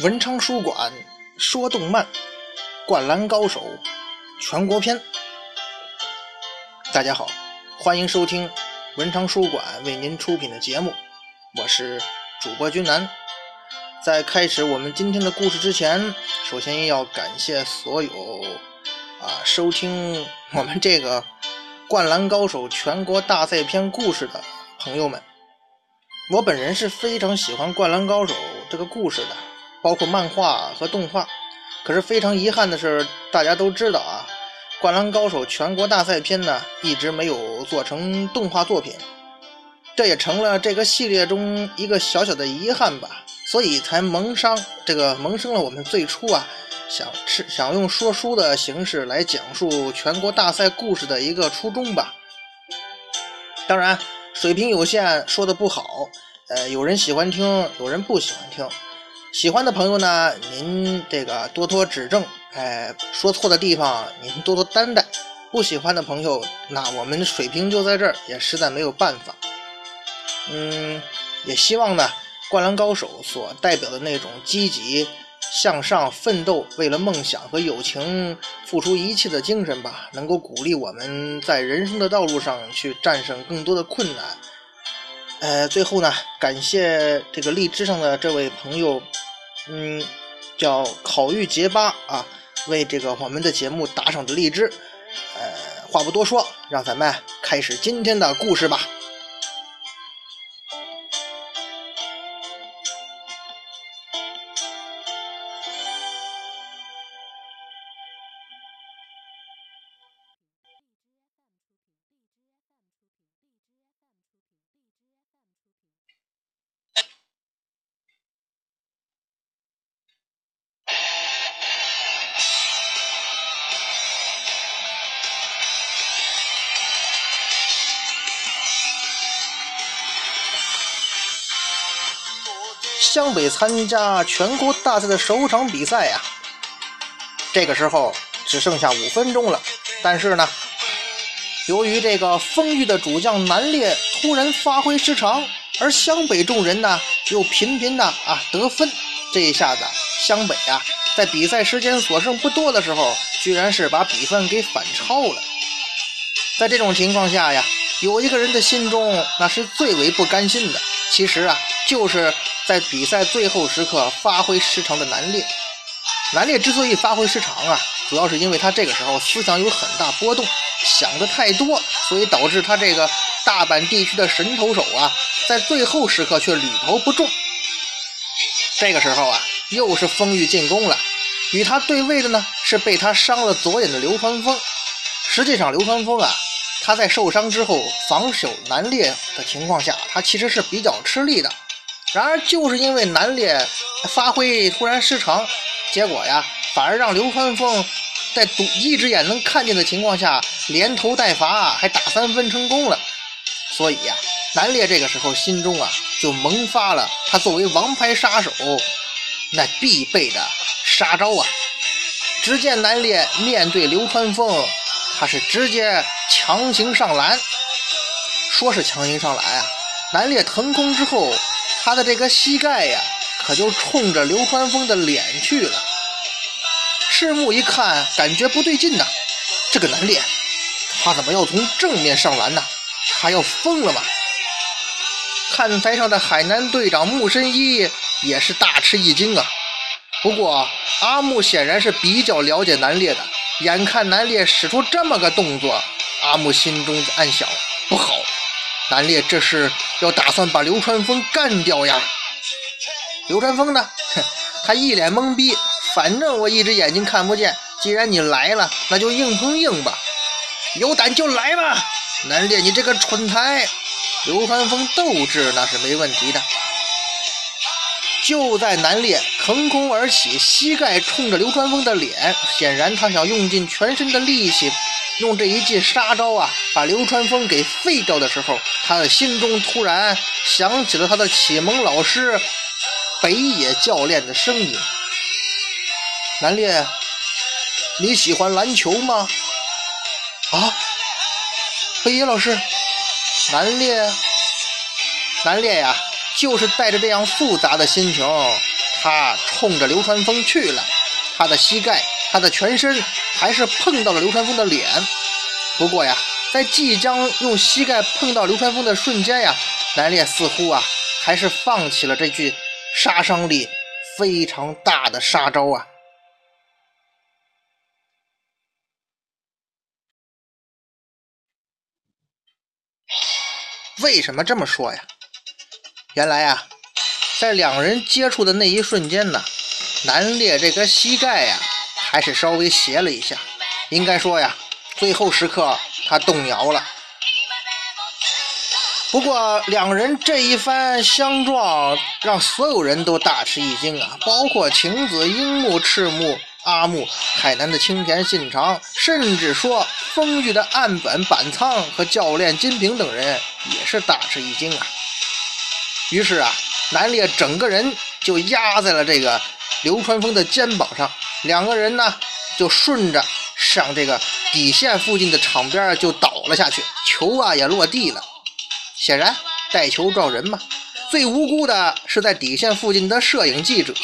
文昌书馆说动漫，《灌篮高手》全国篇。大家好，欢迎收听文昌书馆为您出品的节目，我是主播君南。在开始我们今天的故事之前，首先要感谢所有啊收听我们这个《灌篮高手》全国大赛篇故事的朋友们。我本人是非常喜欢《灌篮高手》这个故事的。包括漫画和动画，可是非常遗憾的是，大家都知道啊，《灌篮高手》全国大赛篇呢一直没有做成动画作品，这也成了这个系列中一个小小的遗憾吧，所以才萌生这个萌生了我们最初啊想是想用说书的形式来讲述全国大赛故事的一个初衷吧。当然，水平有限，说的不好，呃，有人喜欢听，有人不喜欢听。喜欢的朋友呢，您这个多多指正，哎，说错的地方您多多担待。不喜欢的朋友，那我们水平就在这儿，也实在没有办法。嗯，也希望呢，灌篮高手所代表的那种积极向上、奋斗、为了梦想和友情付出一切的精神吧，能够鼓励我们在人生的道路上去战胜更多的困难。呃，最后呢，感谢这个荔枝上的这位朋友，嗯，叫烤玉结巴啊，为这个我们的节目打赏的荔枝。呃，话不多说，让咱们开始今天的故事吧。湘北参加全国大赛的首场比赛呀，这个时候只剩下五分钟了。但是呢，由于这个丰裕的主将南烈突然发挥失常，而湘北众人呢又频频的啊得分，这一下子湘北啊在比赛时间所剩不多的时候，居然是把比分给反超了。在这种情况下呀，有一个人的心中那是最为不甘心的，其实啊就是。在比赛最后时刻发挥失常的南烈，南烈之所以发挥失常啊，主要是因为他这个时候思想有很大波动，想的太多，所以导致他这个大阪地区的神投手啊，在最后时刻却屡投不中。这个时候啊，又是丰裕进攻了，与他对位的呢是被他伤了左眼的流川枫。实际上，流川枫啊，他在受伤之后防守南烈的情况下，他其实是比较吃力的。然而，就是因为南烈发挥突然失常，结果呀，反而让流川枫在独一只眼能看见的情况下，连投带罚，还打三分成功了。所以呀，南烈这个时候心中啊，就萌发了他作为王牌杀手那必备的杀招啊。只见南烈面对流川枫，他是直接强行上篮，说是强行上篮啊，南烈腾空之后。他的这个膝盖呀，可就冲着流川枫的脸去了。赤木一看，感觉不对劲呐，这个南烈，他怎么要从正面上篮呢？他要疯了吗？看台上的海南队长木深一也是大吃一惊啊。不过阿木显然是比较了解南烈的，眼看南烈使出这么个动作，阿木心中暗想：不好。南烈这是要打算把流川枫干掉呀？流川枫呢？他一脸懵逼。反正我一只眼睛看不见。既然你来了，那就硬碰硬吧。有胆就来吧，南烈，你这个蠢材！流川枫斗志那是没问题的。就在南烈腾空而起，膝盖冲着流川枫的脸，显然他想用尽全身的力气。用这一记杀招啊，把流川枫给废掉的时候，他的心中突然想起了他的启蒙老师北野教练的声音：“南烈，你喜欢篮球吗？”啊，北野老师，南烈，南烈呀，就是带着这样复杂的心情，他冲着流川枫去了，他的膝盖、他的全身还是碰到了流川枫的脸。不过呀，在即将用膝盖碰到流川枫的瞬间呀，南烈似乎啊，还是放弃了这句杀伤力非常大的杀招啊。为什么这么说呀？原来呀，在两人接触的那一瞬间呢，南烈这个膝盖呀，还是稍微斜了一下。应该说呀，最后时刻他动摇了。不过两人这一番相撞，让所有人都大吃一惊啊，包括晴子、樱木、赤木。阿木、海南的青田信长，甚至说丰裕的岸本板仓和教练金平等人也是大吃一惊啊。于是啊，南烈整个人就压在了这个流川枫的肩膀上，两个人呢就顺着上这个底线附近的场边就倒了下去，球啊也落地了。显然带球撞人嘛，最无辜的是在底线附近的摄影记者。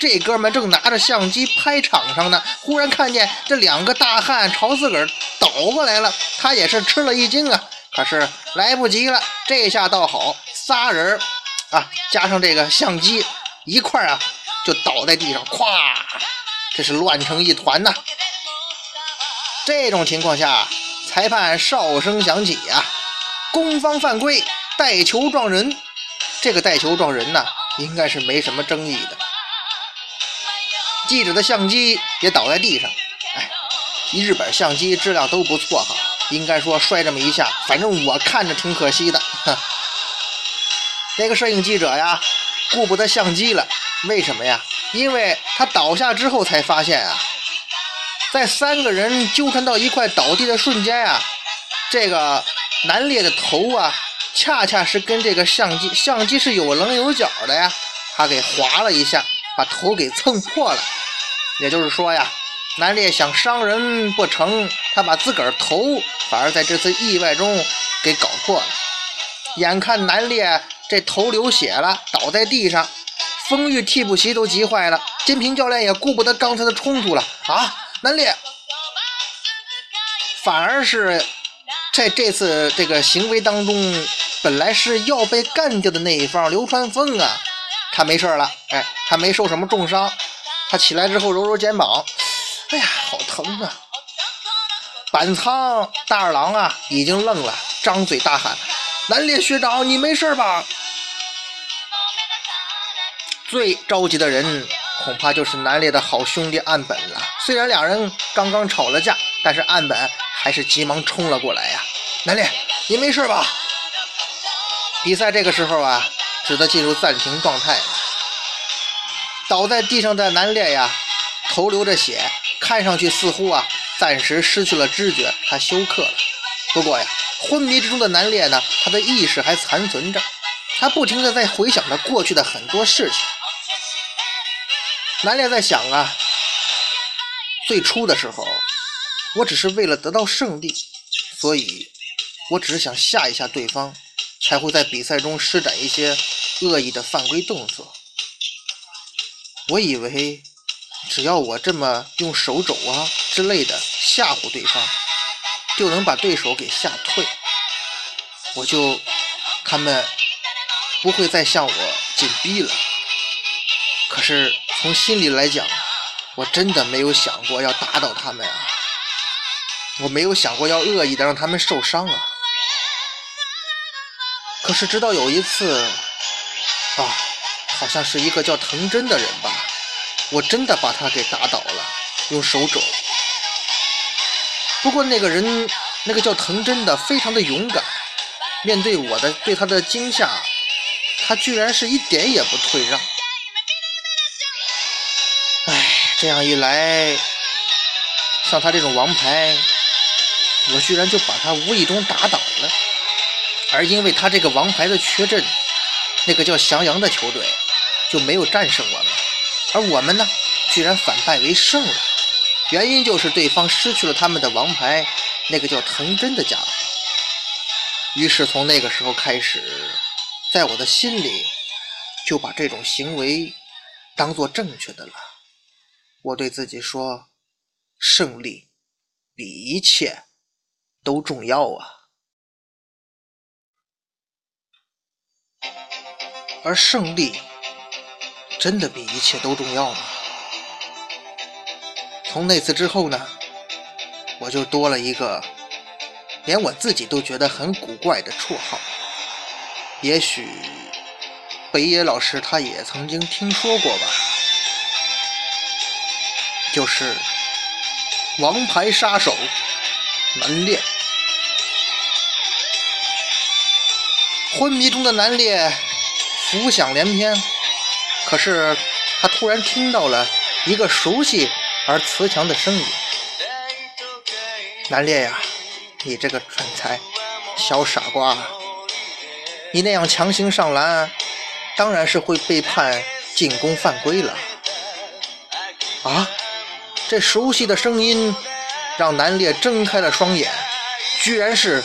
这哥们正拿着相机拍场上呢，忽然看见这两个大汉朝自个儿倒过来了，他也是吃了一惊啊。可是来不及了，这下倒好，仨人啊，加上这个相机一块啊，就倒在地上，咵，这是乱成一团呐。这种情况下，裁判哨声响起呀，攻方犯规，带球撞人。这个带球撞人呢，应该是没什么争议的。记者的相机也倒在地上，哎，日本相机质量都不错哈，应该说摔这么一下，反正我看着挺可惜的。那个摄影记者呀，顾不得相机了，为什么呀？因为他倒下之后才发现啊，在三个人纠缠到一块倒地的瞬间啊，这个南烈的头啊，恰恰是跟这个相机，相机是有棱有角的呀，他给划了一下，把头给蹭破了。也就是说呀，南烈想伤人不成，他把自个儿头反而在这次意外中给搞破了。眼看南烈这头流血了，倒在地上，丰裕替补席都急坏了，金平教练也顾不得刚才的冲突了啊！南烈反而是在这次这个行为当中，本来是要被干掉的那一方流川枫啊，他没事了，哎，他没受什么重伤。他起来之后揉揉肩膀，哎呀，好疼啊！板仓大二郎啊，已经愣了，张嘴大喊：“南烈学长，你没事吧？”最着急的人恐怕就是南烈的好兄弟岸本了。虽然两人刚刚吵了架，但是岸本还是急忙冲了过来呀。南烈，你没事吧？比赛这个时候啊，只得进入暂停状态了。倒在地上的南烈呀，头流着血，看上去似乎啊暂时失去了知觉，他休克了。不过呀，昏迷之中的南烈呢，他的意识还残存着，他不停的在回想着过去的很多事情。南烈在想啊，最初的时候，我只是为了得到胜利，所以我只是想吓一吓对方，才会在比赛中施展一些恶意的犯规动作。我以为，只要我这么用手肘啊之类的吓唬对方，就能把对手给吓退，我就他们不会再向我紧逼了。可是从心里来讲，我真的没有想过要打倒他们啊！我没有想过要恶意的让他们受伤啊！可是直到有一次，啊。好像是一个叫藤真的人吧，我真的把他给打倒了，用手肘。不过那个人，那个叫藤真的，非常的勇敢，面对我的对他的惊吓，他居然是一点也不退让。这样一来，像他这种王牌，我居然就把他无意中打倒了，而因为他这个王牌的缺阵，那个叫翔阳的球队。就没有战胜我们，而我们呢，居然反败为胜了。原因就是对方失去了他们的王牌，那个叫藤真的家伙。于是从那个时候开始，在我的心里就把这种行为当做正确的了。我对自己说：“胜利比一切都重要啊！”而胜利真的比一切都重要吗？从那次之后呢，我就多了一个连我自己都觉得很古怪的绰号。也许北野老师他也曾经听说过吧，就是王牌杀手南烈。昏迷中的南烈。浮想联翩，可是他突然听到了一个熟悉而慈祥的声音：“南烈呀，你这个蠢材，小傻瓜，你那样强行上篮，当然是会被判进攻犯规了。”啊！这熟悉的声音让南烈睁开了双眼，居然是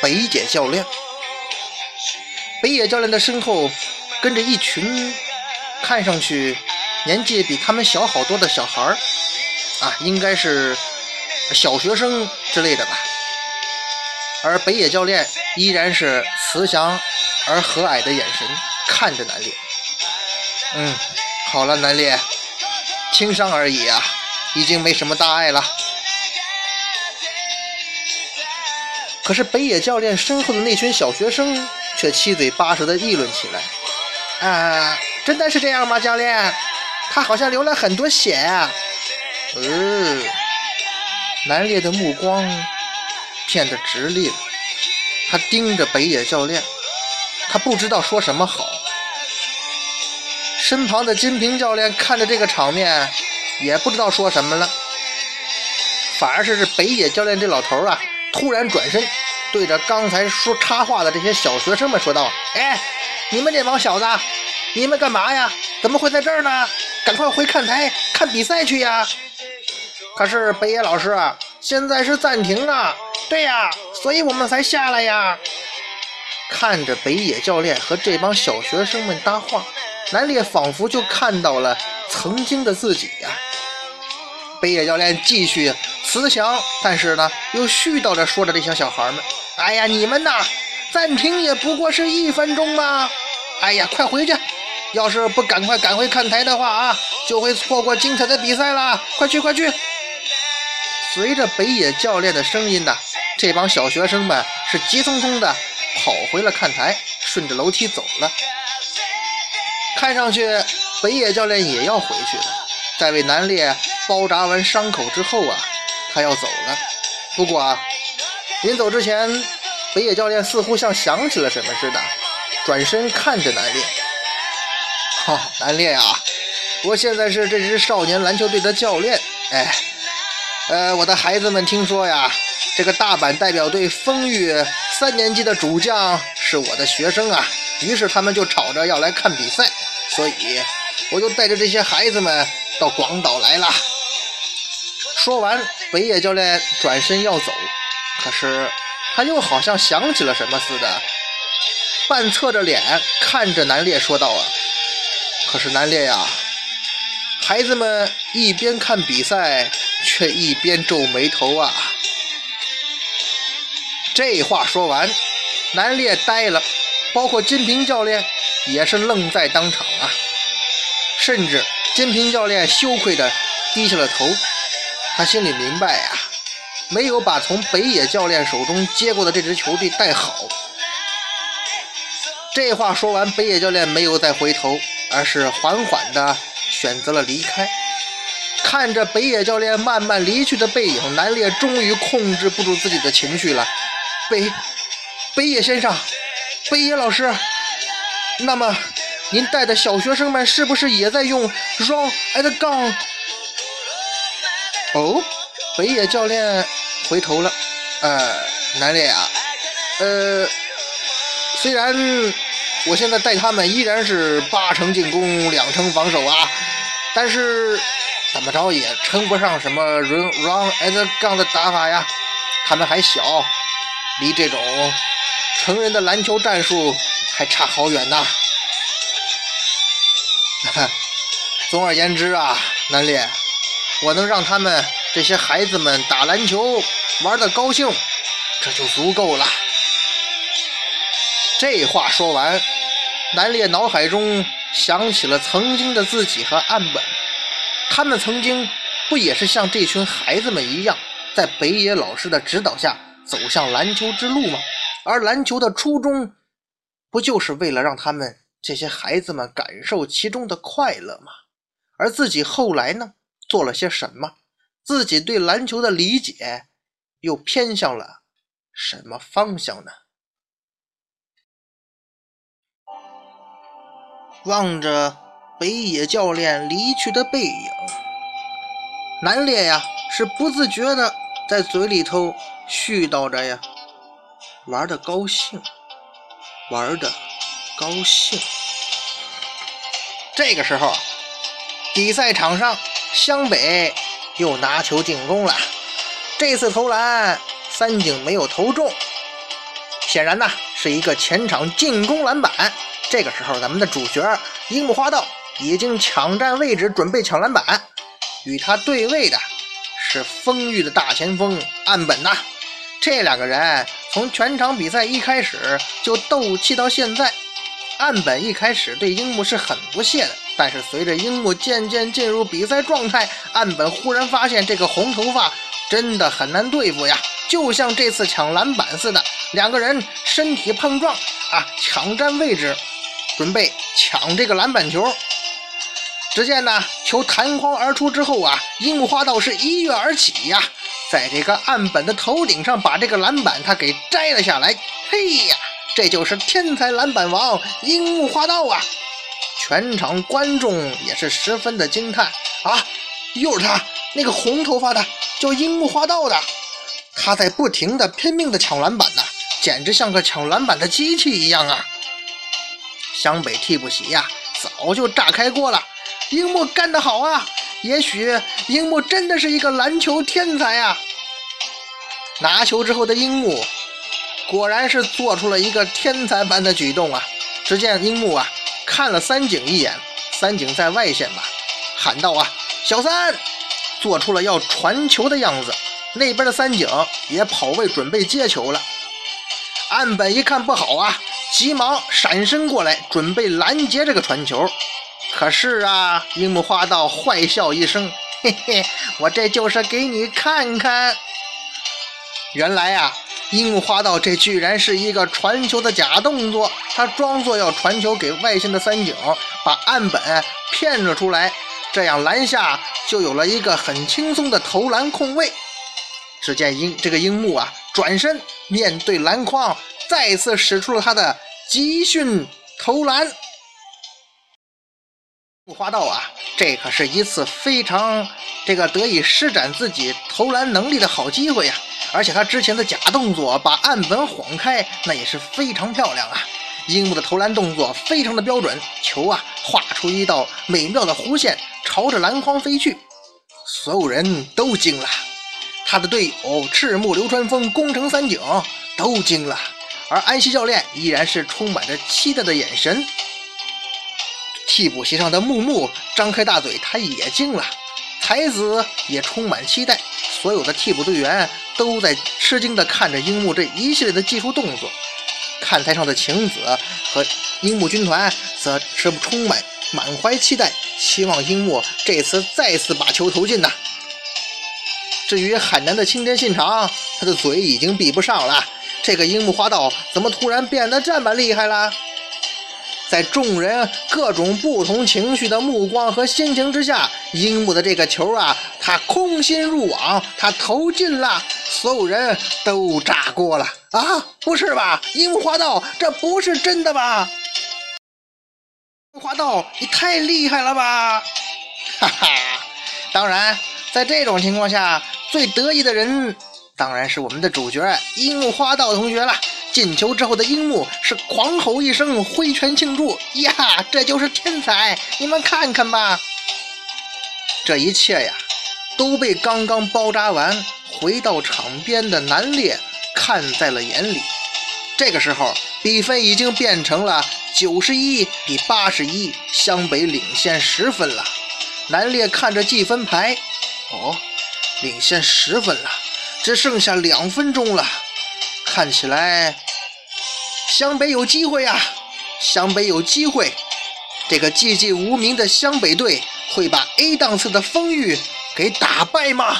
北野教练。北野教练的身后。跟着一群看上去年纪比他们小好多的小孩儿啊，应该是小学生之类的吧。而北野教练依然是慈祥而和蔼的眼神看着南烈。嗯，好了，南烈，轻伤而已啊，已经没什么大碍了。可是北野教练身后的那群小学生却七嘴八舌地议论起来。啊，真的是这样吗，教练？他好像流了很多血啊。呃，南烈的目光变得直立了，他盯着北野教练，他不知道说什么好。身旁的金平教练看着这个场面，也不知道说什么了。反而是这北野教练这老头啊，突然转身，对着刚才说插话的这些小学生们说道：“哎。”你们这帮小子，你们干嘛呀？怎么会在这儿呢？赶快回看台看比赛去呀！可是北野老师啊，现在是暂停啊！对呀，所以我们才下来呀。看着北野教练和这帮小学生们搭话，南烈仿佛就看到了曾经的自己呀。北野教练继续慈祥，但是呢，又絮叨着说着这些小孩们：“哎呀，你们呐，暂停也不过是一分钟嘛。”哎呀，快回去！要是不赶快赶回看台的话啊，就会错过精彩的比赛了。快去，快去！随着北野教练的声音呢，这帮小学生们是急匆匆的跑回了看台，顺着楼梯走了。看上去北野教练也要回去了。在为南烈包扎完伤口之后啊，他要走了。不过啊，临走之前，北野教练似乎像想起了什么似的。转身看着南烈，哈，南烈啊，我现在是这支少年篮球队的教练。哎，呃，我的孩子们听说呀，这个大阪代表队丰裕三年级的主将是我的学生啊，于是他们就吵着要来看比赛，所以我就带着这些孩子们到广岛来了。说完，北野教练转身要走，可是他又好像想起了什么似的。半侧着脸看着南烈说道：“啊，可是南烈呀，孩子们一边看比赛，却一边皱眉头啊。”这话说完，南烈呆了，包括金平教练也是愣在当场啊。甚至金平教练羞愧的低下了头，他心里明白呀，没有把从北野教练手中接过的这支球队带好。这话说完，北野教练没有再回头，而是缓缓地选择了离开。看着北野教练慢慢离去的背影，南烈终于控制不住自己的情绪了。北北野先生，北野老师，那么您带的小学生们是不是也在用 run and gun？哦，北野教练回头了。呃，南烈啊，呃。虽然我现在带他们依然是八成进攻两成防守啊，但是怎么着也称不上什么 run run and gun 的打法呀。他们还小，离这种成人的篮球战术还差好远呐。总而言之啊，南烈，我能让他们这些孩子们打篮球玩的高兴，这就足够了。这话说完，南烈脑海中想起了曾经的自己和岸本，他们曾经不也是像这群孩子们一样，在北野老师的指导下走向篮球之路吗？而篮球的初衷，不就是为了让他们这些孩子们感受其中的快乐吗？而自己后来呢，做了些什么？自己对篮球的理解又偏向了什么方向呢？望着北野教练离去的背影，南烈呀是不自觉的在嘴里头絮叨着呀。玩的高兴，玩的高兴。这个时候，比赛场上湘北又拿球进攻了。这次投篮，三井没有投中，显然呢是一个前场进攻篮板。这个时候，咱们的主角樱木花道已经抢占位置，准备抢篮板。与他对位的是丰裕的大前锋岸本呐。这两个人。从全场比赛一开始就斗气到现在，岸本一开始对樱木是很不屑的，但是随着樱木渐渐进入比赛状态，岸本忽然发现这个红头发真的很难对付呀，就像这次抢篮板似的，两个人身体碰撞啊，抢占位置，准备抢这个篮板球。只见呢，球弹框而出之后啊，樱木花道是一跃而起呀。在这个岸本的头顶上把这个篮板他给摘了下来，嘿呀，这就是天才篮板王樱木花道啊！全场观众也是十分的惊叹啊！又是他，那个红头发的叫樱木花道的，他在不停的拼命的抢篮板呢，简直像个抢篮板的机器一样啊！湘北替补席呀，早就炸开锅了，樱木干得好啊！也许樱木真的是一个篮球天才啊！拿球之后的樱木，果然是做出了一个天才般的举动啊！只见樱木啊，看了三井一眼，三井在外线吧，喊道啊：“小三！”做出了要传球的样子。那边的三井也跑位准备接球了。岸本一看不好啊，急忙闪身过来，准备拦截这个传球。可是啊，樱木花道坏笑一声：“嘿嘿，我这就是给你看看。”原来啊，樱木花道这居然是一个传球的假动作，他装作要传球给外线的三井，把岸本骗了出来，这样篮下就有了一个很轻松的投篮空位。只见樱这个樱木啊，转身面对篮筐，再次使出了他的集训投篮。花道啊，这可是一次非常这个得以施展自己投篮能力的好机会呀！而且他之前的假动作把岸本晃开，那也是非常漂亮啊！樱木的投篮动作非常的标准，球啊画出一道美妙的弧线，朝着篮筐飞去，所有人都惊了，他的队友赤木流川枫、宫城三井都惊了，而安西教练依然是充满着期待的眼神。替补席上的木木张开大嘴，他也惊了。才子也充满期待。所有的替补队员都在吃惊地看着樱木这一系列的技术动作。看台上的晴子和樱木军团则是充满满怀期待，希望樱木这次再次把球投进呐。至于海南的青田信长，他的嘴已经闭不上了。这个樱木花道怎么突然变得这么厉害了？在众人各种不同情绪的目光和心情之下，樱木的这个球啊，他空心入网，他投进了，所有人都炸锅了啊！不是吧，樱木花道，这不是真的吧？花道，你太厉害了吧！哈哈，当然，在这种情况下，最得意的人当然是我们的主角樱木花道同学了。进球之后的樱木是狂吼一声，挥拳庆祝呀！这就是天才，你们看看吧。这一切呀，都被刚刚包扎完回到场边的南烈看在了眼里。这个时候，比分已经变成了九十一比八十一，湘北领先十分了。南烈看着计分牌，哦，领先十分了，只剩下两分钟了，看起来湘北有机会啊！湘北有机会，这个寂寂无名的湘北队会把 A 档次的风玉给打败吗？